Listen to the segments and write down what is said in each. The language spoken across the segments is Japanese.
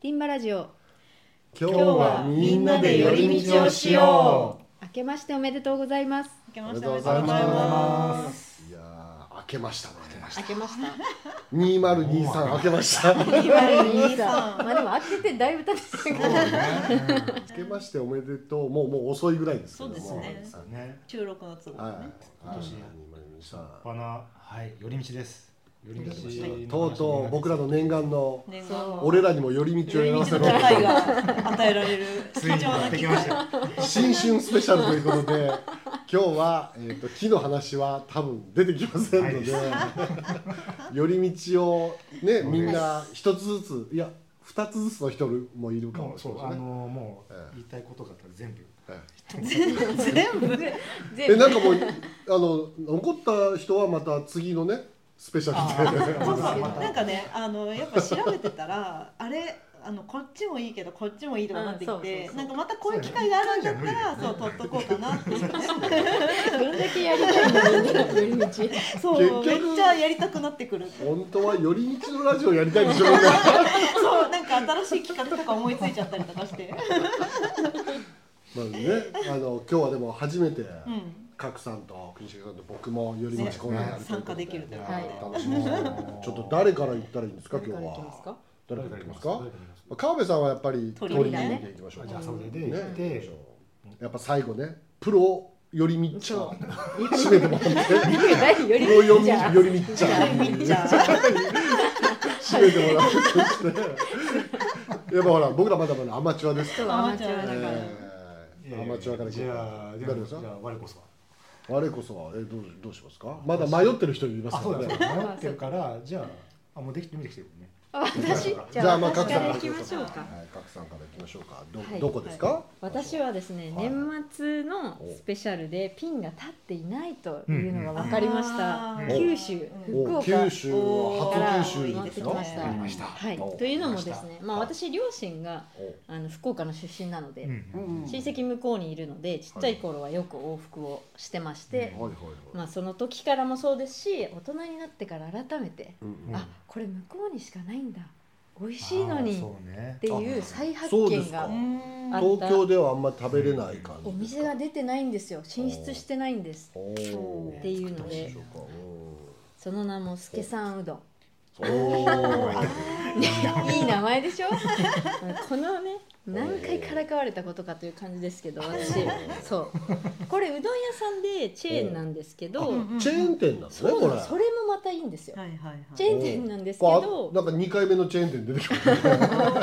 ティンバラジオ今日はみんなで寄り道をしよ明けましておめでとうございます明けましておめでとうございま。ますいやー、明けましたね。明けました二0 2 3明けました。明2023まあでも明けてだいぶ経ってたけどけましておめでとう。もうもう遅いぐらいです。そうですねそうね。収録の都合はい。今年二0バナはい寄り道です。寄り道。2 3とうとう僕らの念願の俺らにも寄り道を寄り道やらせろ。与えられる。いにやって重な機会きました。新春スペシャルということで今日は、えー、と木の話は多分出てきませんので、寄り道をねみんな一つずついや二つずつの人もいるかももしれない。ですね。もうええ。言いたいことがあったら全部。全部？えなんかもうあの残った人はまた次のねスペシャルで。そうそなんかねあのやっぱ調べてたら あれあのこっちもいいけどこっちもいいとかなってきてなんかまたこういう機会があるんだったらそそうう取っとこうかなって。いうねどれだけやりたいんだみんな寄り道そうめっちゃやりたくなってくる。本当は寄り道のラジオやりたいんでしょ。そうなんか新しい企画とか思いついちゃったりとかして。まあねあの今日はでも初めて。うん角さんと国重さんと僕も寄り道コーナーやるということ参加できるということで。楽しみですちょっと誰から言ったらいいんですか今日は？か誰から行きますか？川辺さんはやっぱり鳥鳥でだね行きましょう。じゃあそれでね行って。やっぱ最後ねプロ寄り道。そう。締めてもらって。何寄りプロ寄り道。じゃん寄り道ちゃ締めてもらうとして。やっぱほら僕らまだまだアマチュアですから。アマチュアだから。えーアマチュアからじゃあじゃあ誰ですか？じゃあ我こそは。我こそはえどうどうしますか？まだ迷ってる人いますからね。迷ってるからじゃああもうできてできてるね。私？じじゃあまあゃあ私から角さん行きましょうか。はい。角さんから行きましょうか。どはい。どこですか？私はですね、はい。年末のスペシャルでピンが立っていないというのが分かりました、あー九州お。福岡九州初九州持ってきました。いいですねはい。お、というのもですね、まあ、はい私両親があの福岡の出身なので、うん親戚向こうにいるのでちっちゃい頃はよく往復をしてまして、はい。はい。はい。まあ、その時からもそうですし大人になってから改めて、うんうん。あこれ向こうにしかないんだ。美味しいのにっていう再発見がうんあった。東京ではあんまり食べれない感じお店が出てないんですよ。進出してないんです。っていうので。その名も助さんうどん。お ー いい名前でしょ？このね何回からかわれたことかという感じですけど私。そう。これうどん屋さんでチェーンなんですけどうんチェーン店なんですねそうこれ。それもまたいいんですよ。はいはいはい。チェーン店なんですけこどうなんか二回目のチェーン店出てきました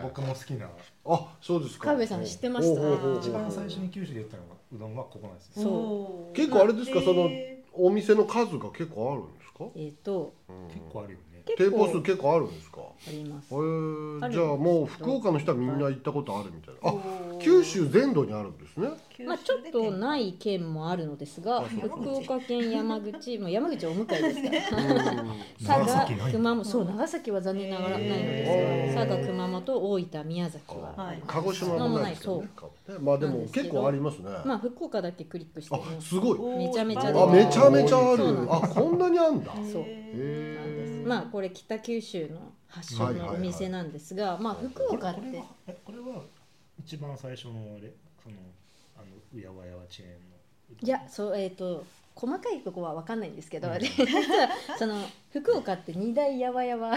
僕も好きな。あそうですか。川辺さん知ってました？一番最初に九州でやったのがうどんはここなんですよ。そう。結構あれですか？そのへお店の数が結構あるんですか？えっと結構あるよね。結店舗数構結構あるんですか？あります。へー。じゃあもう福岡の人はみんな行ったことあるみたいな。あ九州全土にあるんですね。まあちょっとない県もあるのですが福岡県山口もう山口お向かいですから 佐長賀熊本そう長崎は残念ながらないのですが佐賀熊本大分宮崎。ははい。鹿児島もないですよねね。まあでも結構ありますね。まあ福岡だけクリックしてす。ごい。めちゃめちゃあめちゃめちゃある。あこんなにあんだ。そう。へなんですーまあこれ北九州の発祥のお店なんですがまあ福これ岡ってこれはえこれは一番最初のあれそのあのうやわやわチェーンの。いやそうえっと細かいとこは分かんないんですけど、うん。で 実はその福岡って二大やわやわ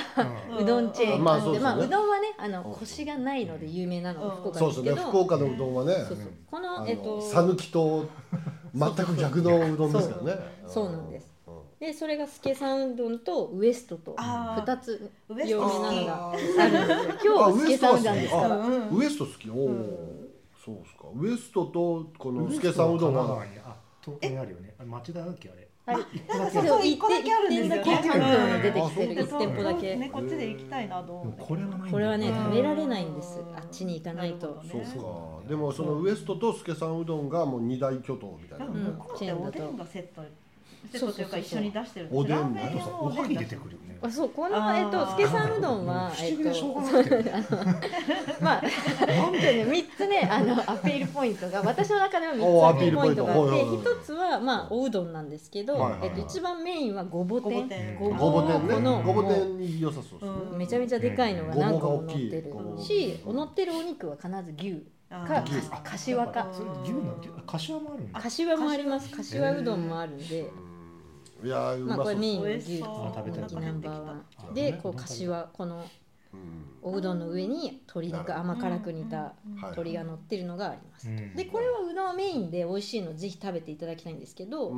うん。うどんチェーンまあがあって、まあねうどんはねあのうん。コシがないので有名なのが福岡そうですけど、ね。福岡のうどんはね。そうそう。こあのえっとの讃岐と全く逆のうどんですからね。そう。なんです。うんでそれが助さんうどんとウエストと二つウエスト有名なのがああるんですよ。今日は助さんうどんですからあウエスト好き。おおそうですか。ウエストとこの助さんうどん神奈は川にあ東京にあるよね。あ町田だっけあれ？はい。一個だけ。そうそう一個だけあるんですよ出てきてるあ一店舗だけ。ねこっちで行きたいなと思って。これはこれはねうん食べられないんです。あっちに行かないと。そうか。でもそのウエストと助さんうどんがもう二大巨頭みたいな。でも向こうっておでんがセットセットというか一緒に出してるおでんラーメンあとさおはぎでん出してくるよね。あそうこのえっと助さんうどんは不えっ思議でしょうと まあ本当にね三つねあのアピールポイントが私の中では三つアピールポイントがあって一つはまあおうどんなんですけど、えっと一番メインはごぼ天。ごぼ天。ごぼごぼ天ね。このごぼ天良さそうですね。うん。めちゃめちゃでかいのが何個も乗ってる。し乗ってるお肉は必ず牛。か牛。か柏か。それ牛の牛柏もある柏もあります。柏うどんもあるんで、いやまあこれメインの牛そう。食べたい人気ナンバー。でこう柏このうん。おうどんの上に鶏肉甘辛く煮たはい鶏が乗ってるのがあります。うん。でこれはうどんメインで美味しいのぜひ食べていただきたいんですけど、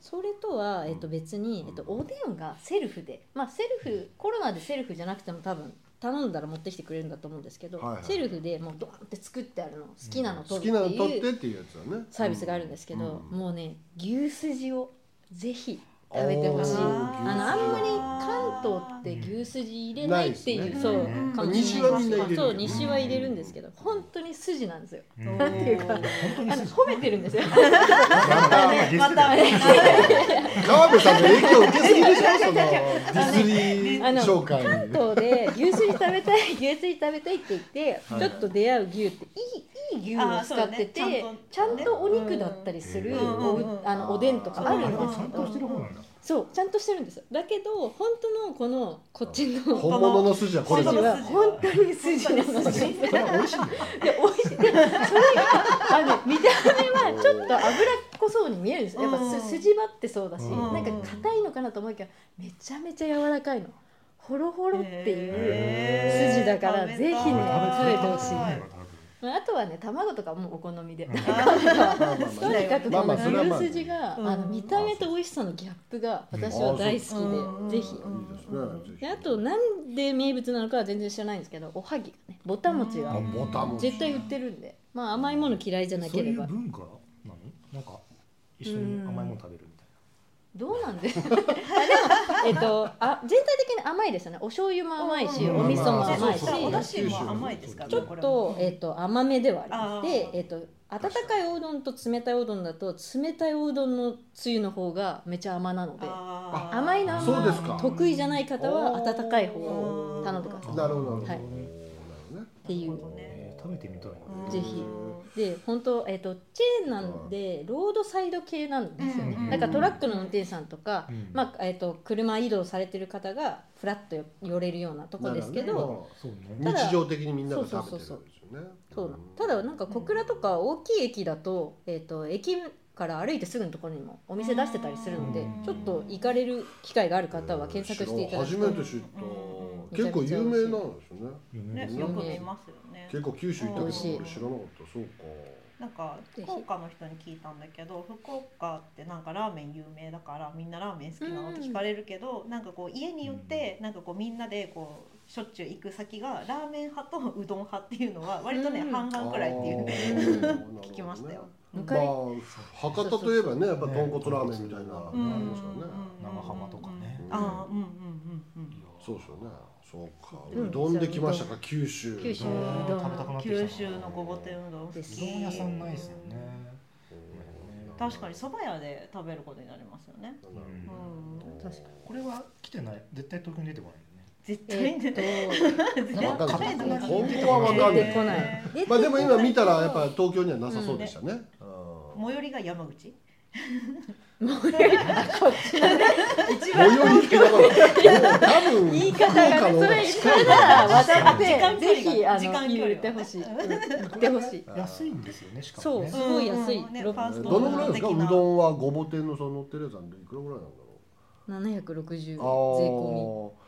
それとは、えっと、別に、えっと、おでんがセルフでまあセルフコロナでセルフじゃなくても多分頼んだら持ってきてくれるんだと思うんですけど、はいはいセルフでもうドーンって作ってあるの好きなの好取るってっていうサービスがあるんですけど、うん。もうね牛すじをぜひ食べてほしい。あのあんまり関東って牛すじ入れないっていう、ね。そううん。かもしれない。西はみんな入れるそう西は入れるんですけど本当に筋なんですよ。うん。なんていうかあの褒めてるんですよ。またね川辺さんの影響受けすぎでしょそのディスリー紹介。関東で牛すじ食べたい牛すじ食べたいって言って、はい。ちょっと出会う牛っていいいい牛を使ってて、ちゃんとお肉だったりする、うんおうあのおでんとかあるんですけど。ちゃんとしてる方なんだ。そうちゃんとしてるんです。よだけど本当のこのこっちの本物の筋はこれだ。筋は本当に筋なのでそれは美味しいの見た目はちょっと脂っこそうに見えるんです。よやっぱ筋張ってそうだし、うんなんか硬いのかなと思いきやめちゃめちゃ柔らかいの。ホロホロっていう、筋だからぜひね食べてほしいまああとはね卵とかもお好みで、うん。とにかくこの牛筋が、うんあの見た目と美味しさのギャップが私は大好きで、うんぜひ。あとなんで名物なのかは全然知らないんですけどおはぎがねぼたもちあがボタン絶対売ってるんで。まあ甘いもの嫌いじゃなそういければ。う文化なの？なんか一緒に甘いもの食べるみたいどうなんで あでもえっとあ全体的に甘いですよね。お醤油も甘いしうんお味噌も甘いし。お出汁も甘いですからちょっと,、えっと甘めではありますで、えっと温かいおうどんと冷たいおうどんだと冷たいおうどんのつゆの方がめちゃ甘なので甘いのあんまそうですか得意じゃない方は温かい方を頼んでください。なるほどなるほど。っていう。ね。えー食べてみたいな。ぜひで本当えっ、とチェーンなんでロードサイド系なんですよね、うんだからトラックの運転手さんとか、うんまあえっと車移動されてる方がフラッと寄れるようなとこですけどなるほそうね。日常的にみんなが食べてるんですよね。そうなただなんか小倉とか大きい駅だと,、えっと駅から歩いてすぐのところにもお店出してたりするのでうん。ちょっと行かれる機会がある方は検索していただくと初めて知った。結構有名なんですよね。ねうんよく見ますよね。結構九州行ったけど俺知らなかった。そうかなんか福岡の人に聞いたんだけど福岡ってなんかラーメン有名だからみんなラーメン好きなのって聞かれるけど、なんかこう家によってなんかこうみんなでこうしょっちゅう行く先がラーメン派とうどん派っていうのは割とね、うん。半々くらいっていう 聞きましたよ。ま昔あ博多といえばねやっぱ豚骨ラーメンみたいな。のあうん。りますからね生ハマとかね。あーうんうんうんうん。そうですよね。そうか。うどんできましたか？九州。九州。ううん。どん。食べたくなってきた。な九州のごぼ天うどん。うどん屋さんないですよね。確かに蕎麦屋で食べることになりますよね、ううん。ん、確かに。これは来てない？絶対東京に出てこない。絶対えに出てっとわかんない。本当はわかんない。出てこない。出てこまあでも今見たらやっぱぱ東京にはなさそうでしたね最寄りが山口？最寄りだから多分言い方がねそれそれなら渡ってぜひあの時間距離が言ってほしいうん言ってほしい安いんですよねしかもねそうすごい安いうんうんねどのぐらいですかうどんはごぼ天のその乗ってるやつなんでいくらぐらいなんだろう760税込ー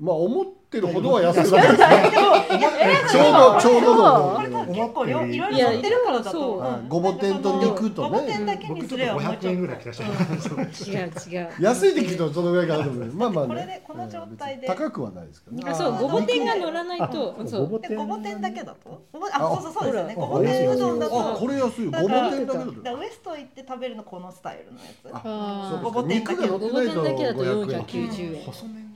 まあ思ってるほどは 安くないですね。ちょうどちょうどの結構量いろいろ乗ってるからだとごぼ天と肉とね。ごぼ天だけに僕ちょっとすればもう500円ぐらい来たしみ違う違う。安いって聞くとそのぐらいかなと思う。まあまあね。これでこの状態で。高くはないですけどね。あそうごぼ天が乗らないとあそう。でごぼ天だけだと？ああそうそうそうですよね。ごぼ天うどんだあとこれ安いよ。ごぼ天だけだだとウエスト行って食べるのこのスタイルのやつ。ごぼ天だけ肉が乗ってないとごぼ天だけだと500円。490円。細麺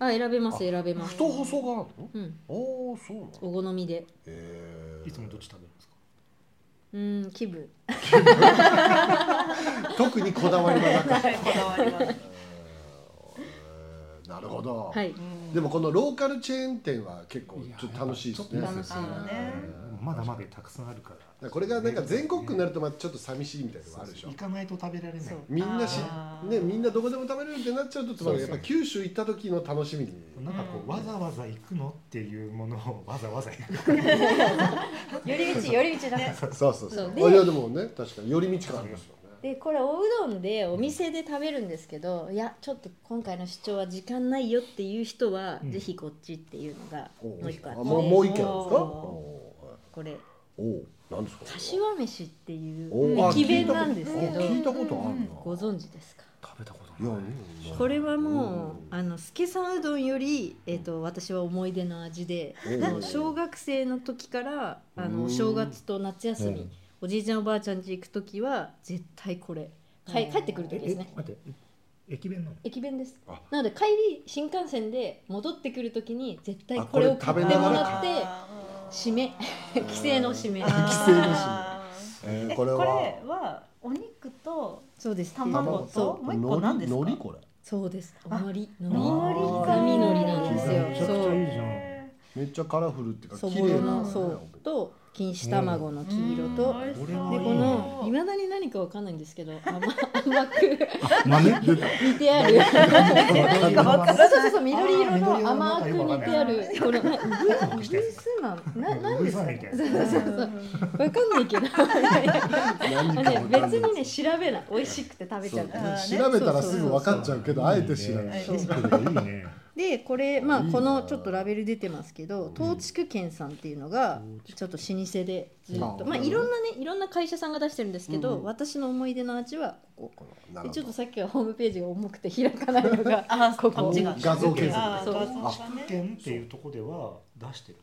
あ選べます選べます。太細があるの？うん。おおそうなのお好みで。へいつもどっち食べるんですか？うん気分。特にこだわりはなかった。はい。こだわりはえーなるほど、はい。うんでもこのローカルチェーン店は結構ちょっと楽しいですね。楽しいねまだまだたくさんあるから。だからこれがなんか全国区になるとまたちょっと寂しいみたいなのがあるでしょ。行かないと食べられない。みんなしねみんなどこでも食べれるってなっちゃうとつまりやっぱ九州行った時の楽しみに。なんかこうわざわざ行くのっていうものをわざわざ行く。寄り道寄り道だね。そうそうそう。そう。あいやでもね確かに寄り道感ありますよね。でこれおうどんでお店で食べるんですけどいやちょっと今回の主張は時間ないよっていう人は、うん。ぜひこっちっていうのがおもう一個あって。あもうもう一軒あるんですか？これ。おおなんですか？柏飯っていう駅弁なんですけど。聞いたことあるな。ご存知ですか？食べたこといやない。うん。これはもううん。あの助さんうどんより、えー、と私は思い出の味で小学生の時からあうん。の正月と夏休み、うん。おじいちゃんおばあちゃん家行く時は絶対これ。帰帰ってくる時ですね。え待って駅弁なの？駅弁です。あ。なので帰り新幹線で戻ってくる時に絶対あこれを買ってもらって締め。帰省の締め。あー。帰省のえーえこれは？お肉とそうです。卵そう。ともう一個何ですか？海苔？これ。そうです。おのりの海苔りのりなんですよ。めっちゃカラフルっていうかそ綺麗なそう。と錦糸卵の黄色と、でこのいまだに何かわかんないんですけど甘甘く豆？煮てある。何？かわからそうそうそう緑色のの甘く煮てあるこれなホクグしたやつスマンななんですかそうそうそうわかんない。けどね別にね調べない。美味しくて食べちゃうう調べたらすぐ分かっちゃうけどあえて知らない。い。ねでこれまあこのちょっとラベル出てますけど東筑軒さんっていうのがちょっと老舗でずっと。うんまあいろんなねいろんな会社さんが出してるんですけど、うん私の思い出の味はここでちょっとさっきはホームページが重くて開かないのがあここ。画像検索そうあー画像がね県っていうところでは出してる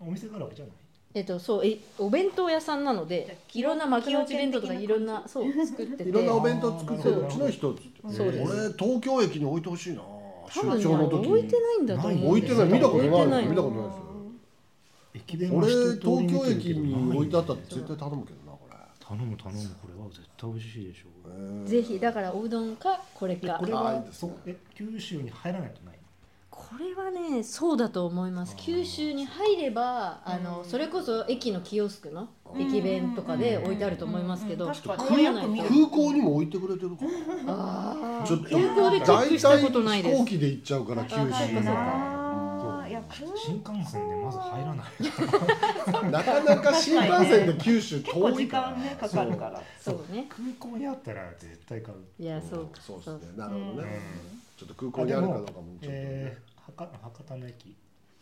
お店があるわけじゃない？えっとそう。えお弁当屋さんなのでいろんな幕の内弁当とかいろんなそう作ってて。いろんなお弁当作ってる。うちの人っつそうです。俺東京駅に置いてほしいな多分ね出張の時置いてないんだと思うん置いてない。見たことない見たことないですよ。駅弁は俺東京駅どに置いてあったらない絶対頼むけどなこれ。頼む頼む。これは絶対美味しいでしょう。ぜひだからおうどんかこれか。えこれはいそですね。え九州に入らないとない。これはねそうだと思います。九州に入ればあのそれこそ駅のキオスクの駅弁とかで置いてあると思いますけど空港にも置いてくれてるから。あー。ちょっと空港でチェックしたことないです。飛行機で行っちゃうから九州あそうか新幹線でまず入らない。なかなか新幹線で九州遠いから。間ねかかるから。そう。ね。空港にあったら絶対買う。いやそうか。そうですね。なるほどうん。ねちょっと空港にあるかどうかもちょっとえねー、博博多の駅。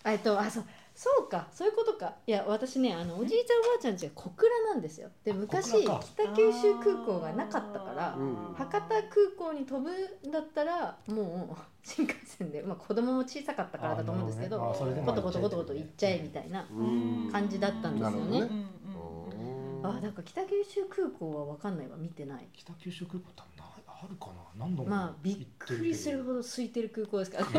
えっとあそうそうかそういうことか。いや私ねあのおじいちゃんおばあちゃんちが小倉なんですよ。で昔北九州空港がなかったからうん。博多空港に飛ぶんだったらもう新幹線で、まあ、子供も小さかったからだと思うんですけどあーなるほねトコトコトコト行っちゃえみたいなうん。感じだったんですよね。なるほどね。うんから北九州空港は分かんないわ。見てない。北九州空港あるかな？何度もまあびっくりするほどど空いてる空港ですか。らあ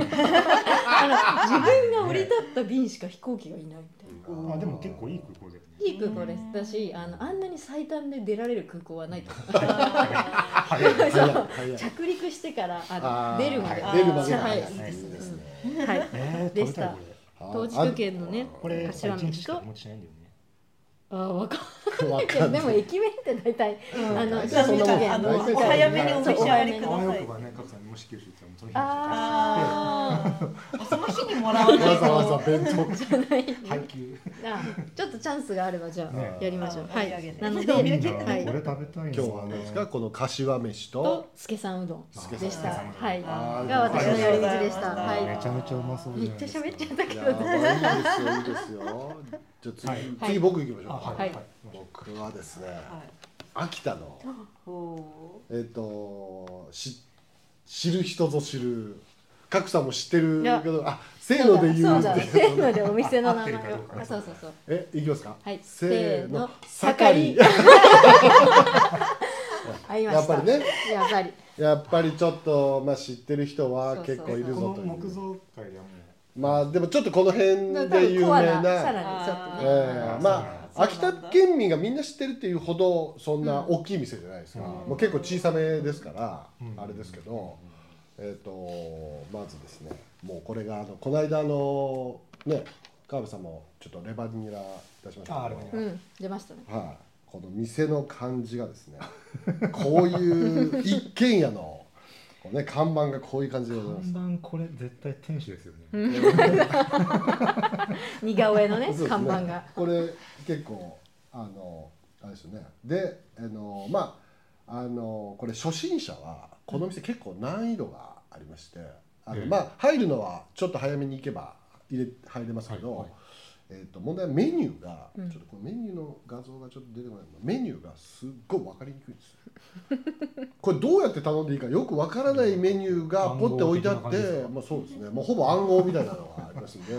の自分が降り立った便しか飛行機がいないみたいな。あでも結構いい空港だよね。いい空港です。だしあのあんなに最短で出られる空港はないと思う。着陸してからあ出るまで。はい。出るまでがはい。ねうんはい。えー、でした。食べたいこ東筑県のねれこれ柏一日あーわかんわない。けどでも駅弁って大体うん。あのじゃあそんなもんあの大体お早めにお召し上がりくださいもし九州行ったらその日にああーその日にもらわないわざわざ弁当じゃない配給ちょっとチャンスがあればじゃあやりましょうはあお土産でいなのではいこれ食べたい今日は何ですかこの柏飯と助さんうどんでしたはいが私の寄り道でしたはいめちゃめちゃうまそうめっちゃ喋っちゃったけどいいですよいいですよじゃあ次、次僕行きましょう、はい僕はですね秋田のほえっ、とし知る人ぞ知る。角さんも知ってるけどあせーので言うそうだって せーのでお店の名前を。あそうそうそう。えいきますか？はい。せーの。盛りありました。やっぱりね。やっぱり。やっぱりちょっと、まあ、知ってる人は結構いるぞという。木造界ではもまあでもちょっとこの辺多で有名な。さならにちょっとえね。えまあ秋田県民がみんな知ってるっていうほどそんな大きい店じゃないですか、うん。もう結構小さめですから、うんあれですけど、ええっ、とまずですねもうこれがあのこの間あのね川辺さんもちょっとレバニラ出しましたけど。うん出ましたね。はい、この店の感じがですねこういう一軒家のこう、ね、看板がこういう感じでございます。看板これ絶対天使ですよね。似顔絵のねそうです看板が。これ結構あのあれですよね。であのまああのこれ初心者はこの店結構難易度がありましてあの、ええ。まあ入るのはちょっと早めに行けば入れ入れますけど、はいはいえー、と問題はメニューが、うん。ちょっとこのメニューの画像がちょっと出てこないメニューがすっごい分かりにくいんです。よ これどうやって頼んでいいかよく分からないメニューがポッて置いてあってまあそうですね。もうほぼ暗号みたいなのがありますんで。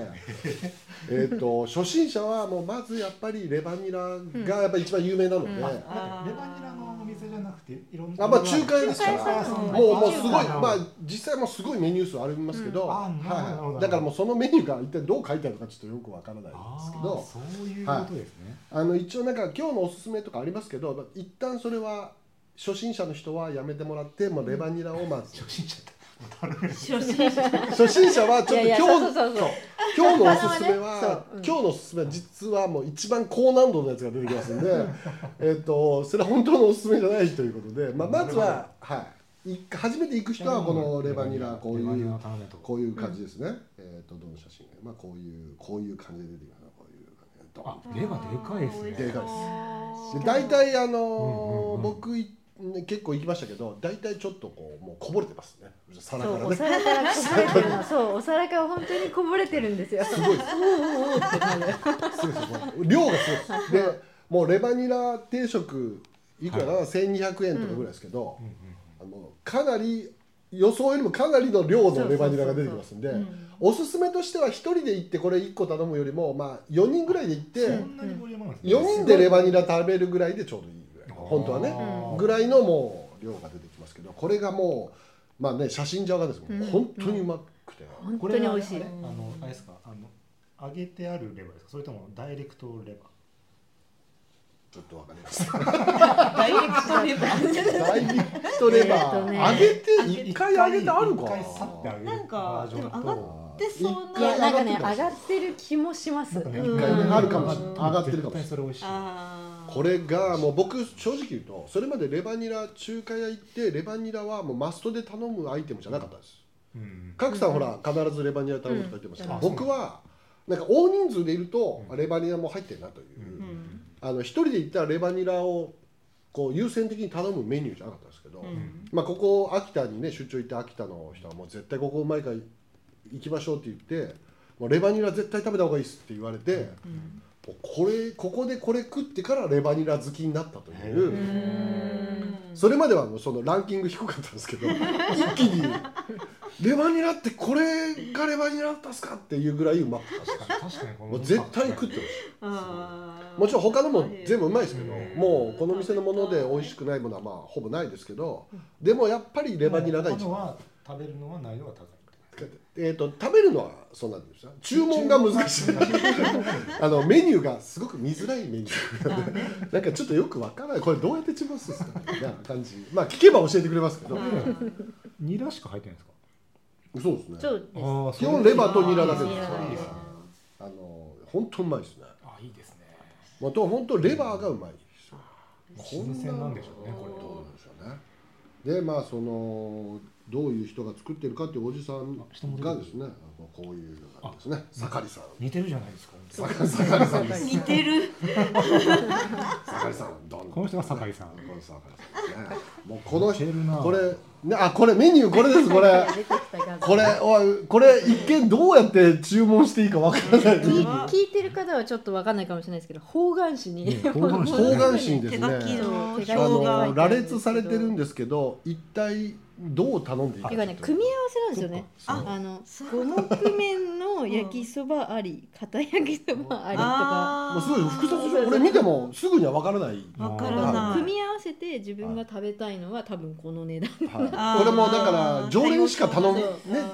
えっと初心者はもうまずやっぱりレバニラがやっぱり一番有名なので、うん。あー。レバニラのお店じゃなくていろんな。あまあ中華屋ですから。もうもうすごいまあ実際もすごいメニュー数ありますけど、はい、だからもうそのメニューが一体どう書いてあるのかちょっとよくわからないんですけあどーそういうことですね。あの一応なんか今日のおすすめとかありますけど一旦それは初心者の人はやめてもらって、まあ、レバニラをまず。初心者って。初心者初心者はちょっといやいや今日今日のおすすめは、う。ん今日のおすすめは実はもう一番高難度のやつが出てきますんでえっとそれは本当のおすすめじゃないということで、まあ、まずは、はい、い初めて行く人はこのレバニラこういう。こういう感じですね、えっとどの写真まあこういうこういう感じで出てきますこういう感じで。レバでかいですね。でかいです。で大体あの僕いね結構行きましたけど大体ちょっとこうもうこぼれてますね。皿からね。そうお皿からこぼれてるの。そうお皿から本当にこぼれてるんですよ。すごい。で す量がすごい。ですでもうレバニラ定食いくらかな、1200円とかぐらいですけど、うんうんあのかなり予想よりもかなりの量のレバニラが出てきますんでうん。おすすめとしては1人で行ってこれ1個頼むよりもまあ4人ぐらいで行って、そんなにボリュームあるんですね。4人でレバニラ食べるぐらいでちょうどいいぐらい本当はね。うんぐらいのもう量が出てきますけどこれがもうまあね写真じゃわかんないですけど、うん。本当にうまくて、本当これはに美味しい。あれあのあれですかあの揚げてあるレバーですか？それともダイレクトレバちょっとわかりますダイレクトレバー。ダイレクトレバー、えーとね揚げてー。一回揚げてあるか。一回さって揚げる。なんかでも上と。でそう一いや回なんかね上上がってる気もします。一回ねあるかもしれない。うん上がってるかもしれない。これがもう僕正直言うとそれまでレバニラ中華屋行ってレバニラはもうマストで頼むアイテムじゃなかったです。うん。賀来さんほら必ずレバニラ頼むとか言ってました。僕はなんか大人数でいるとうん。レバニラも入ってるなという、あの一人で行ったらレバニラをこう優先的に頼むメニューじゃなかったんですけど、うん。まあ、ここ秋田にね出張行って秋田の人はもう絶対ここうまいから行きましょうって言ってもうレバニラ絶対食べた方がいいっすって言われて、うん。これここでこれ食ってからレバニラ好きになったというう、んそれまではもうそのランキング低かったんですけど 一気にレバニラってこれがレバニラだったんですかっていうぐらいうまかったもう絶対食ってほしもちろん他のも全部うまいですけど、うん。もうこの店のもので美味しくないものはまあほぼないですけど、でもやっぱりレバニラが一番。他のは食べるのは難易度が高いえー、と食べるのはそうなんですよ。注文が難しい。あのメニューがすごく見づらいメニュー。なんかちょっとよくわからない。これどうやって注文するんですかみたいな感じ。まあ聞けば教えてくれますけど、ニラしか入ってないんですか？そうですね。そうです。基本レバーとニラだけです。ニラいいです。ねあの本当うまいですね。あいいですね。まあと本当レバーがうまい。ですよ新鮮なんでしょうねこれ。どうなんでしょうね。でまあそのどういう人が作ってるかっていうおじさんがですねこういう感じですね盛りさん。似てるじゃないですか。盛りさん。似てる。盛りさんどんこの人が酒井さん。この盛りさんもうこの似てるな。これねあこれメニューこれですこれ。これおいこれ一見どうやって注文していいかわからない。聞い聞いてる方はちょっとわかんないかもしれないですけど方眼紙。に、ね方眼紙にですね。あの羅列されてるんですけど一体どう頼んでいいかていうかね組み合わせなんですよね。あの五目麺焼きそばあり片焼きそばありとか。もうすごい複雑でしそうそうょ俺見てもすぐには分からない、わからない。組み合わせて自分が食べたいのは多分この値段。はい。あーこれもだから常連しか頼むね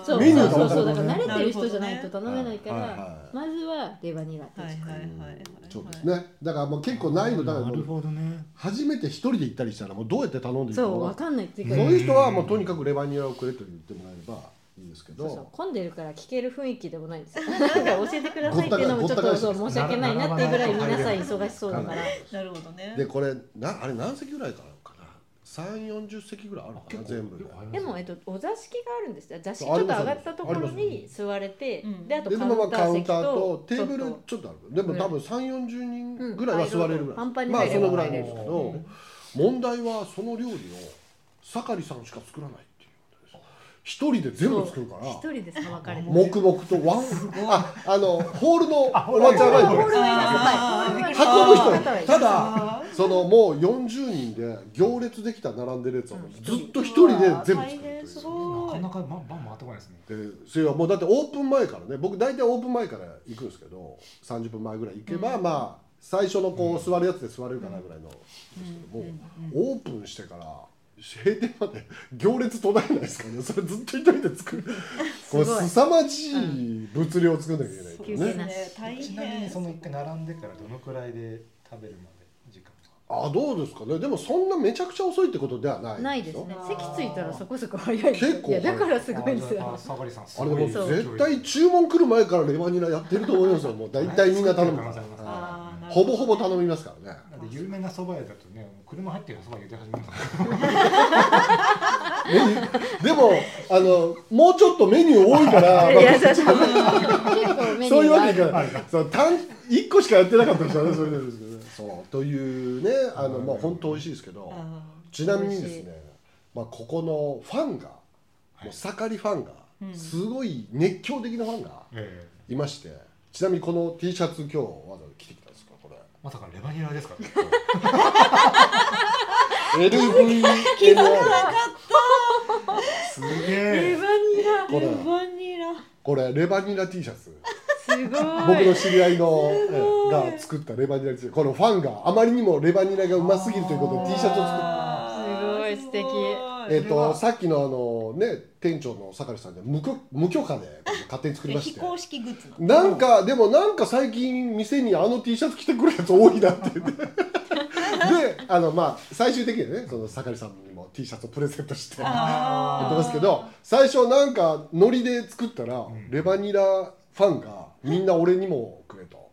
そう。メニューそうそうが分からない。そうだから慣れてる人じゃないと頼めないから、まずはレバニラってはいはいはい。はいそうですね。だからもう結構難易度高い。なるほどね。初めて一人で行ったりしたらもうどうやって頼んでいそう分わかんない。ってい。うかそういう人はもうとにかくレバニラをくれと言ってもらえればいいですけど。そうそう。混んでるから聞ける雰囲気でもないんですよ。なんか教えてくださいっていうのもちょっとそう申し訳ないなっていうぐらい皆さん忙しそうだからなるほどね。でこれなあれ何席ぐらいかなかな？3 4 0席ぐらいあるのかな？全部で。でも、えっと、お座敷があるんですよ。座敷ちょっと上がったところに座れてうん。であとでそのままカウンタカウンターととテーブルちょっと。ある。でも多分3 4 0人ぐらいは座れるぐらい。パンパンにまあそのぐらいなんですけ入ど問題はその料理を盛りさんしか作らない一人で全部作るから。一人でさばかれてる。黙々とワンああのホールのおばちゃんがいてホールのあー入れ運ぶ人。ただそのもう40人で行列できた並んでるやつはずっと一人で全部作るなごいかなかバンバン回ってこないですね。でそれはもうだってオープン前からね。僕大体オープン前から行くんですけど30分前ぐらい行けば、まあ最初のこう座るやつで座れるかなぐらいの。ですけども、オープンしてから閉店まで行列途絶えないですからね。それずっと一人で作る。これすごい。凄まじい物量を作んなきゃいけない休憩なからね。し大変。ちなみにその一回並んでからどのくらいで食べるまで時間ですか？あどうですかね。でもそんなめちゃくちゃ遅いってことではないないですね。席ついたらそこそこ早いですよ。結構い。やだからすごいんですあよサガリさんすあれでも絶対注文来る前からレバニラやってると思いますよ。もう大体みんな頼むほぼほぼ頼みますからね。有名な蕎麦屋だとね車入ってる蕎麦茹で始めますから でもあのもうちょっとメニュー多いから いやそうそう結構メニュそういうわけいかない。そう単1個しかやってなかったですよねそれでですけどね。そうというねあのまあ本当美味しいですけど。あちなみにですねまあここのファンがもう盛りファンがうん。すごい熱狂的なファンがええ。いまして。ちなみにこの T シャツ今日わざわざ着てまさかレバニラですか LVNR すげレえバニラこれーレバニラこれレバニラ T シャツすごい僕の知り合いのえが作ったレバニラ T シャツこのファンがあまりにもレバニラがうますぎるということで T シャツを作ったすごい素敵えっ、とさっきのあのね店長の酒井さんで無許無許可で勝手に作りまして。非公式グッズなんかでもなんか最近店にあの T シャツ着てくるやつ多いなって。言ってであのまあ最終的にはねその酒井さんにも T シャツをプレゼントして。やってますけど最初なんかノリで作ったら、ん。レバニラファンがみんな俺にもくれと。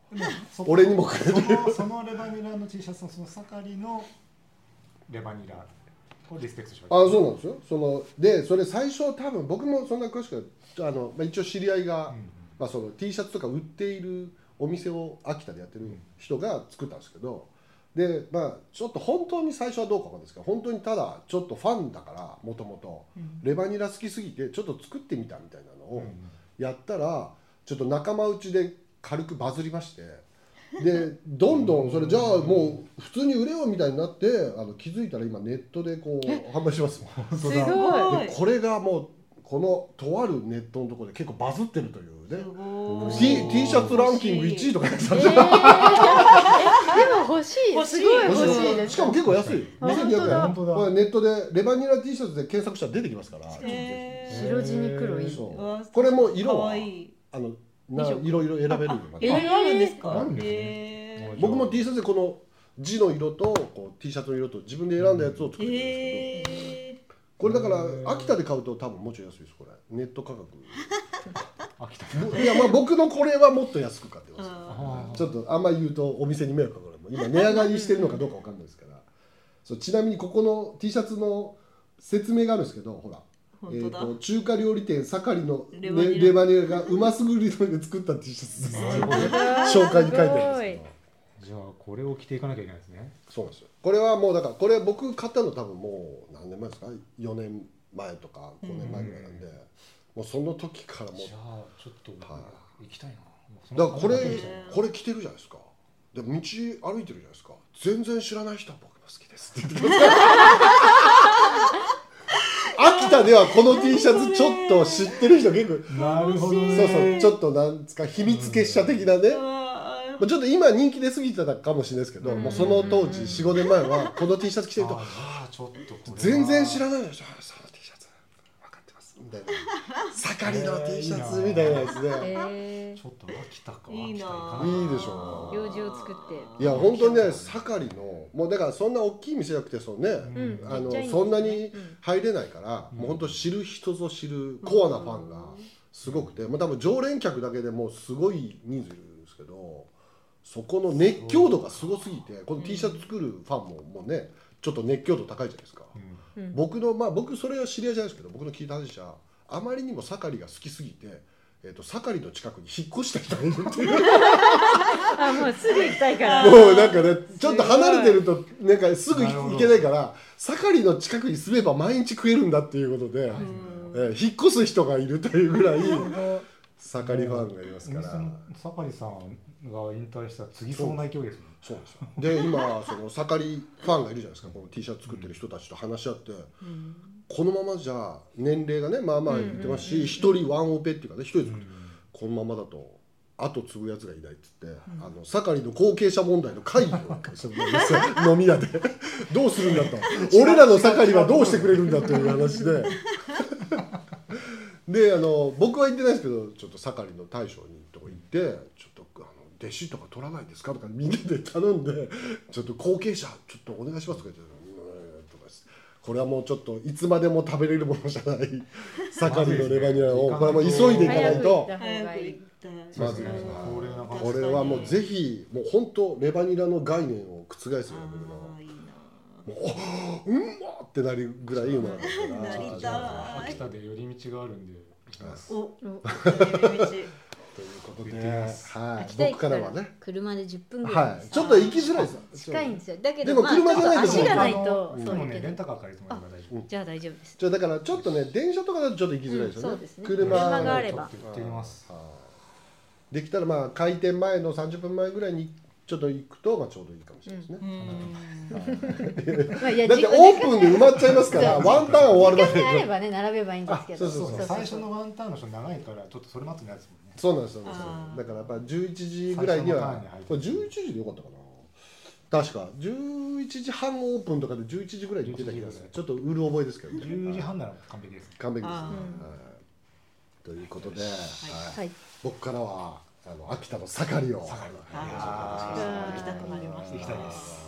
俺にもくれそるのそのレバニラの T シャツのその盛りのレバニラ。をリスペクトしまあそうなんですよ。そのでそれ最初は多分僕もそんな詳しくはあの、まあ、一応知り合いが、うんまあ、その T シャツとか売っているお店を秋田でやってる人が作ったんですけどでまあちょっと本当に最初はどうかわかんないですけど本当にただちょっとファンだからもともとレバニラ好きすぎてちょっと作ってみたみたいなのをやったらちょっと仲間内で軽くバズりましてでどんどんそれじゃあもう普通に売れようみたいになってあの気づいたら今ネットでこう販売しますもん。すごい。でこれがもうこのとあるネットのところで結構バズってるというすねごい。T, T シャツランキング1位とかやってたんえー、ですよ、えでも欲しい。欲しい。すごい欲しいです。しかも結構安い。あ2200円。本当だ。これネットでレバニラ T シャツで検索したら出てきますから。白地に黒い。これも色はかわいい。あのないろいろ選べるようにな？ってえああるんですか？あるんですね。へー。僕も T シャツでこの字の色とこう T シャツの色と自分で選んだやつを作ってるんですけど、へこれだから秋田で買うと多分もうちょい安いですこれ。ネット価格。秋田ぼいやまあ僕のこれはもっと安く買ってーます。あちょっとあんまり言うとお店に迷惑かかる。今値上がりしてるのかどうかわかんないですから。そうちなみにここの T シャツの説明があるんですけどほらえー、本当だ。と中華料理店盛りのレレバニラ。レバニラがうますぐりので作った T シャツです。紹介に書いてあるんですけどじゃあこれを着ていかなきゃいけないですね。そうなんですよ。これはもうだからこれ僕買ったの多分もう何年前ですか？4年前とか5年前ぐらいなんで、もうその時からもうじゃあちょっとは行きたいな。だからこれこれ着てるじゃないですか。で道歩いてるじゃないですか。全然知らない人は僕も好きですって言ってください秋秋田ではこの T シャツちょっと知ってる人結構なるほどそうねそうちょっとなんですか秘密結社的なね、うわまあちょっと今人気出過ぎてたかもしれないですけど、うん。もうその当時45年前はこの T シャツ着てるとあじゃあちょっとこれは。全然知らないでしょみたいな。盛りの T シャツみたいなやつで、えちょっと秋田かいいな。いいでしょー、用事を作って。いや本当にね盛りのもうだからそんな大きい店じゃなくてそのね、うん。あのね。そんなにうん入れないから、もう本当知る人ぞ知るコアなファンがすごくて、もう多分常連客だけでもうすごい人数いるんですけどそこの熱狂度がすごすぎてこの T シャツ作るファンももうねちょっと熱狂度高いじゃないですか、うん。うん僕のまあ僕それは知り合いじゃないですけど僕の聞いた話じゃあまりにも盛りが好きすぎて、えー、と盛りの近くに引っ越した人がいるっていう。あもうすぐ行きたいから。もうなんかねちょっと離れてるとなんかすぐ行けないから盛りの近くに住めば毎日食えるんだっていうことで、えー引っ越す人がいるというぐらい盛りファンがいますから。その坂井さんが引退したら次そうな勢いですね。そう。なんですよ。で今その盛りファンがいるじゃないですか。この T シャツ作ってる人たちと話し合って、このままじゃ年齢がねまあまあ言ってますし一、人ワンオペっていうかね一人作って、このままだと後継ぐやつがいないっつって、あの盛りの後継者問題の会議を飲み屋で。どうするんだと。俺らの盛りはどうしてくれるんだという話で。であの僕は言ってないですけどちょっと盛りの大将にとこ行ってちょ弟子とか取らないですか？とかみんなで頼んでちょっと後継者ちょっとお願いしますとか言ってうんとかですこれはもうちょっといつまでも食べれるものじゃない 盛りのレバニラを。これはもう急いでいかないと。まずこれはもうぜひもう本当レバニラの概念を覆すような。もううんまってなるぐらいいうものなんですからなりたい。秋田で寄り道があるんで行きます。おお寄り道ということで、はい、僕かかららはね。車で10分ぐらいはい。ちょっと行きづらいです。近いんですよ。だけでもどまあちょっと車じゃないと足がないあとのでもねそうだけど。レンタカー借りてもらえば大丈夫じゃあ大丈夫です。じゃあだからちょっとね電車とかだとちょっと行きづらいですよね,、うんそうですね。車。車があれば。できたらまあ開店前の30分前ぐらいにちょっと行くとまあちょうどいいかもしれないですね、だってオープンで埋まっちゃいますからワンターン終わるま時間があれでばね並べばいいんですけど。あそうそうそう。最初のワンターンの人長いからちょっとそれ待つのやつもんね。そうなんですそうなんですだからやっぱ11時ぐらいにはこれ11時でよかったかな。確か。11時半オープンとかで11時ぐらいに出た気がする。ちょっとうる覚えですけどね。10時半なら完璧です。完璧です。ということで、僕からはあの秋田の盛りを。行きたくなりました行きたいです。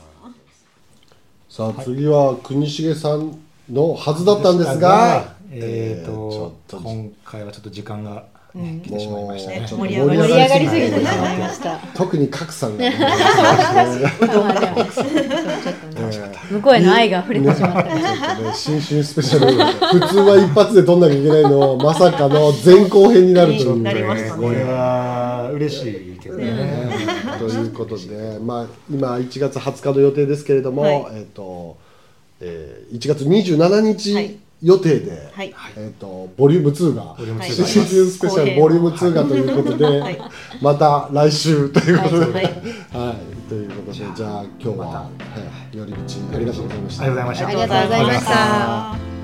さあ次は国重さんのはずだったんですが、えっと今回はちょっと時間がうん。来てしまいましたね。盛り上がりすぎてしはいまいました特に賀来さんが、向こうへの愛が溢れてしまった新春スペシャル。普通は一発で撮んなきゃいけないのを。まさかの前後編になるというこれは嬉しい。けどねねということで、まあ、今1月20日の予定ですけれども、はい。えっ、と、えー、1月27は日い予定で、はい。えっ、とボリューム2がボリューム2新が春スペシャルボリューム2がということで、はい。また来週ということで、はい。はい、ということでじゃあ今日は、はい、寄り道ありがとうございました。ありがとうございました。ありがとうございましたた